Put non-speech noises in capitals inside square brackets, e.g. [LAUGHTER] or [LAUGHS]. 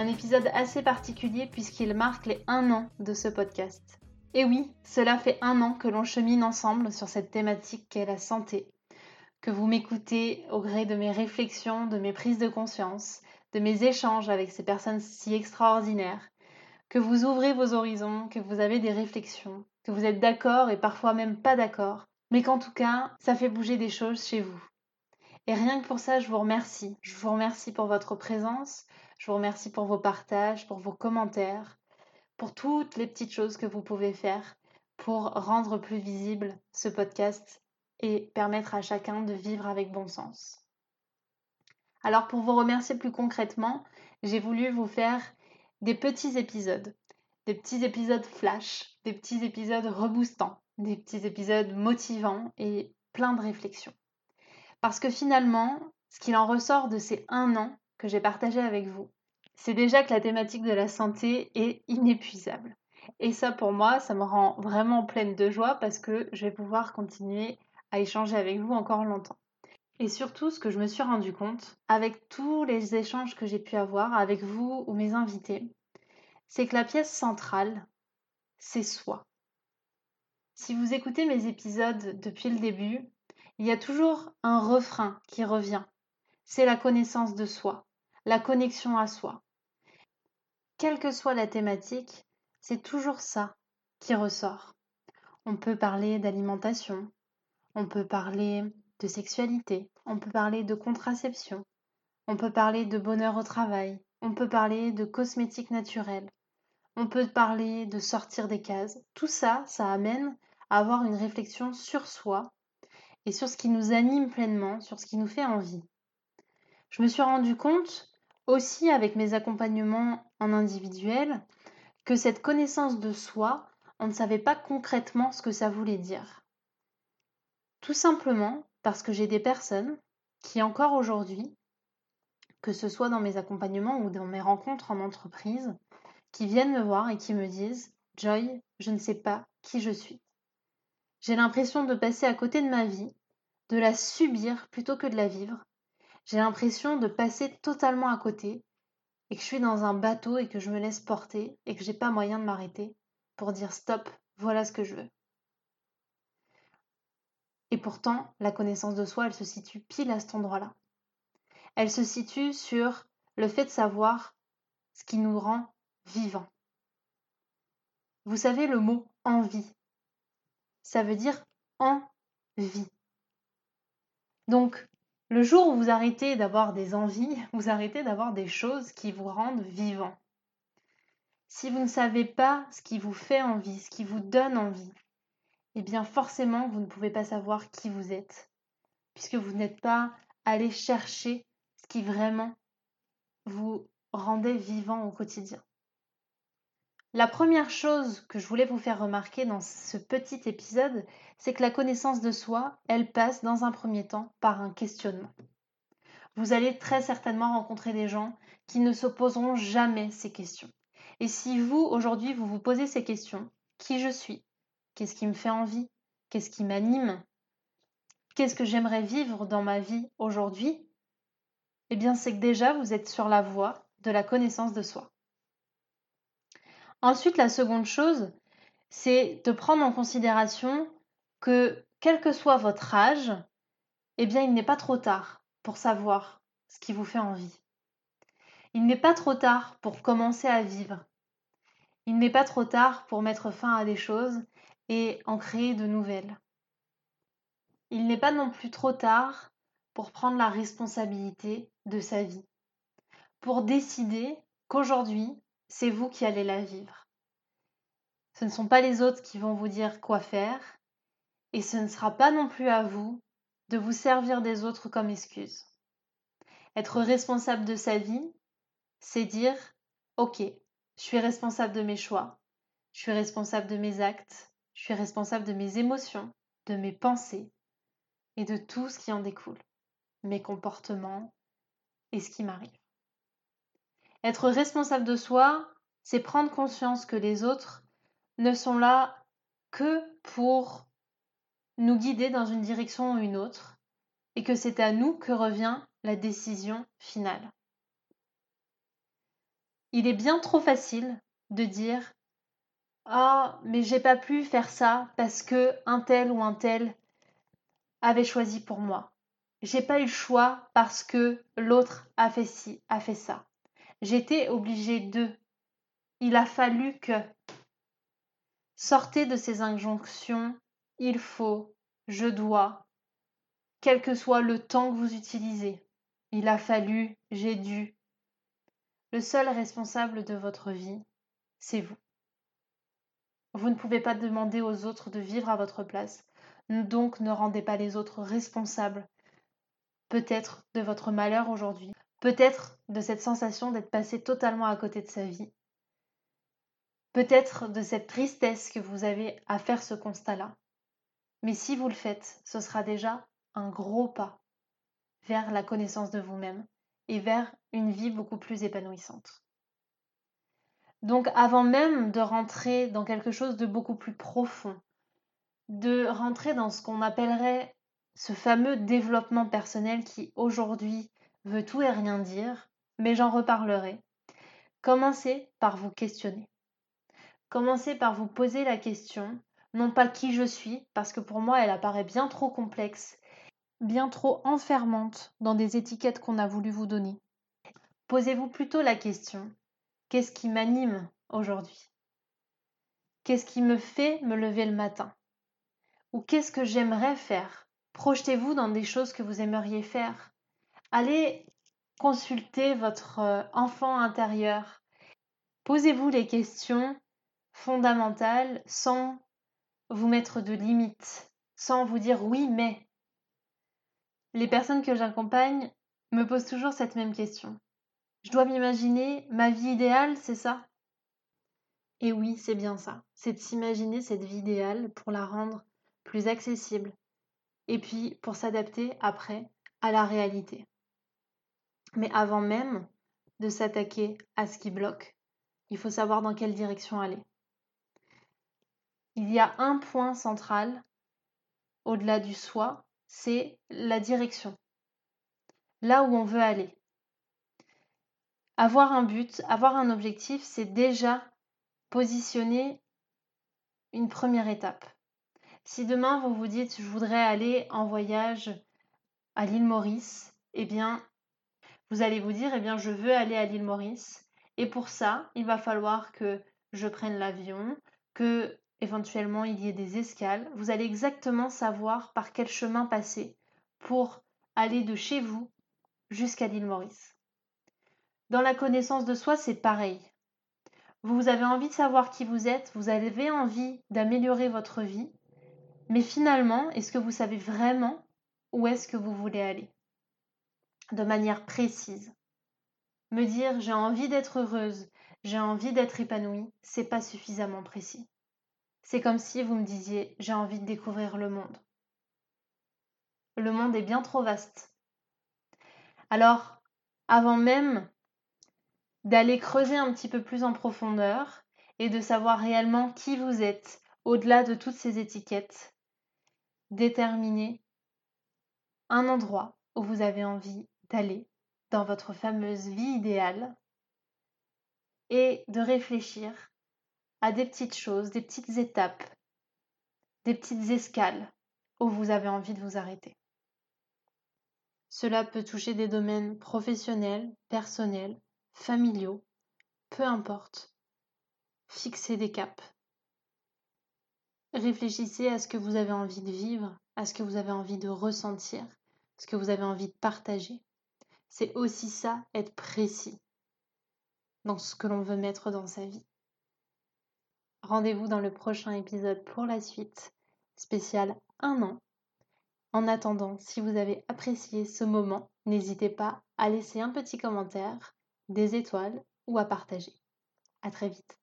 Un épisode assez particulier puisqu'il marque les un an de ce podcast. Et oui, cela fait un an que l'on chemine ensemble sur cette thématique qu'est la santé. Que vous m'écoutez au gré de mes réflexions, de mes prises de conscience, de mes échanges avec ces personnes si extraordinaires. Que vous ouvrez vos horizons, que vous avez des réflexions, que vous êtes d'accord et parfois même pas d'accord, mais qu'en tout cas, ça fait bouger des choses chez vous. Et rien que pour ça, je vous remercie. Je vous remercie pour votre présence, je vous remercie pour vos partages, pour vos commentaires, pour toutes les petites choses que vous pouvez faire pour rendre plus visible ce podcast et permettre à chacun de vivre avec bon sens. Alors pour vous remercier plus concrètement, j'ai voulu vous faire des petits épisodes, des petits épisodes flash, des petits épisodes reboostants, des petits épisodes motivants et plein de réflexions. Parce que finalement, ce qu'il en ressort de ces un an que j'ai partagé avec vous, c'est déjà que la thématique de la santé est inépuisable. Et ça, pour moi, ça me rend vraiment pleine de joie parce que je vais pouvoir continuer à échanger avec vous encore longtemps. Et surtout, ce que je me suis rendu compte, avec tous les échanges que j'ai pu avoir avec vous ou mes invités, c'est que la pièce centrale, c'est soi. Si vous écoutez mes épisodes depuis le début, il y a toujours un refrain qui revient. C'est la connaissance de soi, la connexion à soi. Quelle que soit la thématique, c'est toujours ça qui ressort. On peut parler d'alimentation, on peut parler de sexualité, on peut parler de contraception, on peut parler de bonheur au travail, on peut parler de cosmétiques naturels, on peut parler de sortir des cases. Tout ça, ça amène à avoir une réflexion sur soi et sur ce qui nous anime pleinement, sur ce qui nous fait envie. Je me suis rendu compte aussi avec mes accompagnements en individuel que cette connaissance de soi, on ne savait pas concrètement ce que ça voulait dire. Tout simplement parce que j'ai des personnes qui encore aujourd'hui, que ce soit dans mes accompagnements ou dans mes rencontres en entreprise, qui viennent me voir et qui me disent Joy, je ne sais pas qui je suis. J'ai l'impression de passer à côté de ma vie, de la subir plutôt que de la vivre. J'ai l'impression de passer totalement à côté et que je suis dans un bateau et que je me laisse porter et que j'ai pas moyen de m'arrêter pour dire stop, voilà ce que je veux. Et pourtant, la connaissance de soi, elle se situe pile à cet endroit-là. Elle se situe sur le fait de savoir ce qui nous rend vivants. Vous savez le mot envie ça veut dire en vie. Donc, le jour où vous arrêtez d'avoir des envies, [LAUGHS] vous arrêtez d'avoir des choses qui vous rendent vivant. Si vous ne savez pas ce qui vous fait envie, ce qui vous donne envie, eh bien forcément vous ne pouvez pas savoir qui vous êtes, puisque vous n'êtes pas allé chercher ce qui vraiment vous rendait vivant au quotidien. La première chose que je voulais vous faire remarquer dans ce petit épisode, c'est que la connaissance de soi, elle passe dans un premier temps par un questionnement. Vous allez très certainement rencontrer des gens qui ne se poseront jamais ces questions. Et si vous, aujourd'hui, vous vous posez ces questions, qui je suis? Qu'est-ce qui me fait envie? Qu'est-ce qui m'anime? Qu'est-ce que j'aimerais vivre dans ma vie aujourd'hui? Eh bien, c'est que déjà, vous êtes sur la voie de la connaissance de soi. Ensuite, la seconde chose, c'est de prendre en considération que quel que soit votre âge, eh bien, il n'est pas trop tard pour savoir ce qui vous fait envie. Il n'est pas trop tard pour commencer à vivre. Il n'est pas trop tard pour mettre fin à des choses et en créer de nouvelles. Il n'est pas non plus trop tard pour prendre la responsabilité de sa vie, pour décider qu'aujourd'hui, c'est vous qui allez la vivre. Ce ne sont pas les autres qui vont vous dire quoi faire, et ce ne sera pas non plus à vous de vous servir des autres comme excuse. Être responsable de sa vie, c'est dire Ok, je suis responsable de mes choix, je suis responsable de mes actes, je suis responsable de mes émotions, de mes pensées et de tout ce qui en découle, mes comportements et ce qui m'arrive. Être responsable de soi, c'est prendre conscience que les autres ne sont là que pour nous guider dans une direction ou une autre, et que c'est à nous que revient la décision finale. Il est bien trop facile de dire Ah, mais j'ai pas pu faire ça parce que un tel ou un tel avait choisi pour moi. J'ai pas eu le choix parce que l'autre a fait ci, a fait ça. J'étais obligée de. Il a fallu que. Sortez de ces injonctions il faut, je dois, quel que soit le temps que vous utilisez. Il a fallu, j'ai dû. Le seul responsable de votre vie, c'est vous. Vous ne pouvez pas demander aux autres de vivre à votre place, donc ne rendez pas les autres responsables, peut-être de votre malheur aujourd'hui, peut-être de cette sensation d'être passé totalement à côté de sa vie, peut-être de cette tristesse que vous avez à faire ce constat-là. Mais si vous le faites, ce sera déjà un gros pas vers la connaissance de vous-même et vers une vie beaucoup plus épanouissante. Donc avant même de rentrer dans quelque chose de beaucoup plus profond, de rentrer dans ce qu'on appellerait ce fameux développement personnel qui aujourd'hui veut tout et rien dire, mais j'en reparlerai. Commencez par vous questionner. Commencez par vous poser la question, non pas qui je suis, parce que pour moi elle apparaît bien trop complexe, bien trop enfermante dans des étiquettes qu'on a voulu vous donner. Posez-vous plutôt la question, qu'est-ce qui m'anime aujourd'hui? Qu'est-ce qui me fait me lever le matin? Ou qu'est-ce que j'aimerais faire? Projetez-vous dans des choses que vous aimeriez faire. Allez consulter votre euh, enfant intérieur. Posez-vous les questions fondamentales sans vous mettre de limites, sans vous dire oui mais. Les personnes que j'accompagne me posent toujours cette même question. Je dois m'imaginer ma vie idéale, c'est ça? Et oui, c'est bien ça. C'est de s'imaginer cette vie idéale pour la rendre plus accessible, et puis pour s'adapter après à la réalité. Mais avant même de s'attaquer à ce qui bloque, il faut savoir dans quelle direction aller. Il y a un point central au-delà du soi, c'est la direction. Là où on veut aller. Avoir un but, avoir un objectif, c'est déjà positionner une première étape. Si demain vous vous dites je voudrais aller en voyage à l'île Maurice, eh bien vous allez vous dire eh bien je veux aller à l'île Maurice et pour ça, il va falloir que je prenne l'avion, que éventuellement il y ait des escales. Vous allez exactement savoir par quel chemin passer pour aller de chez vous jusqu'à l'île Maurice. Dans la connaissance de soi, c'est pareil. Vous avez envie de savoir qui vous êtes, vous avez envie d'améliorer votre vie, mais finalement, est-ce que vous savez vraiment où est-ce que vous voulez aller? De manière précise. Me dire j'ai envie d'être heureuse, j'ai envie d'être épanouie, c'est pas suffisamment précis. C'est comme si vous me disiez j'ai envie de découvrir le monde. Le monde est bien trop vaste. Alors, avant même d'aller creuser un petit peu plus en profondeur et de savoir réellement qui vous êtes au-delà de toutes ces étiquettes, déterminer un endroit où vous avez envie d'aller dans votre fameuse vie idéale et de réfléchir à des petites choses, des petites étapes, des petites escales où vous avez envie de vous arrêter. Cela peut toucher des domaines professionnels, personnels, familiaux, peu importe. Fixez des caps. Réfléchissez à ce que vous avez envie de vivre, à ce que vous avez envie de ressentir, ce que vous avez envie de partager. C'est aussi ça, être précis dans ce que l'on veut mettre dans sa vie. Rendez-vous dans le prochain épisode pour la suite, spécial un an. En attendant, si vous avez apprécié ce moment, n'hésitez pas à laisser un petit commentaire, des étoiles ou à partager. À très vite.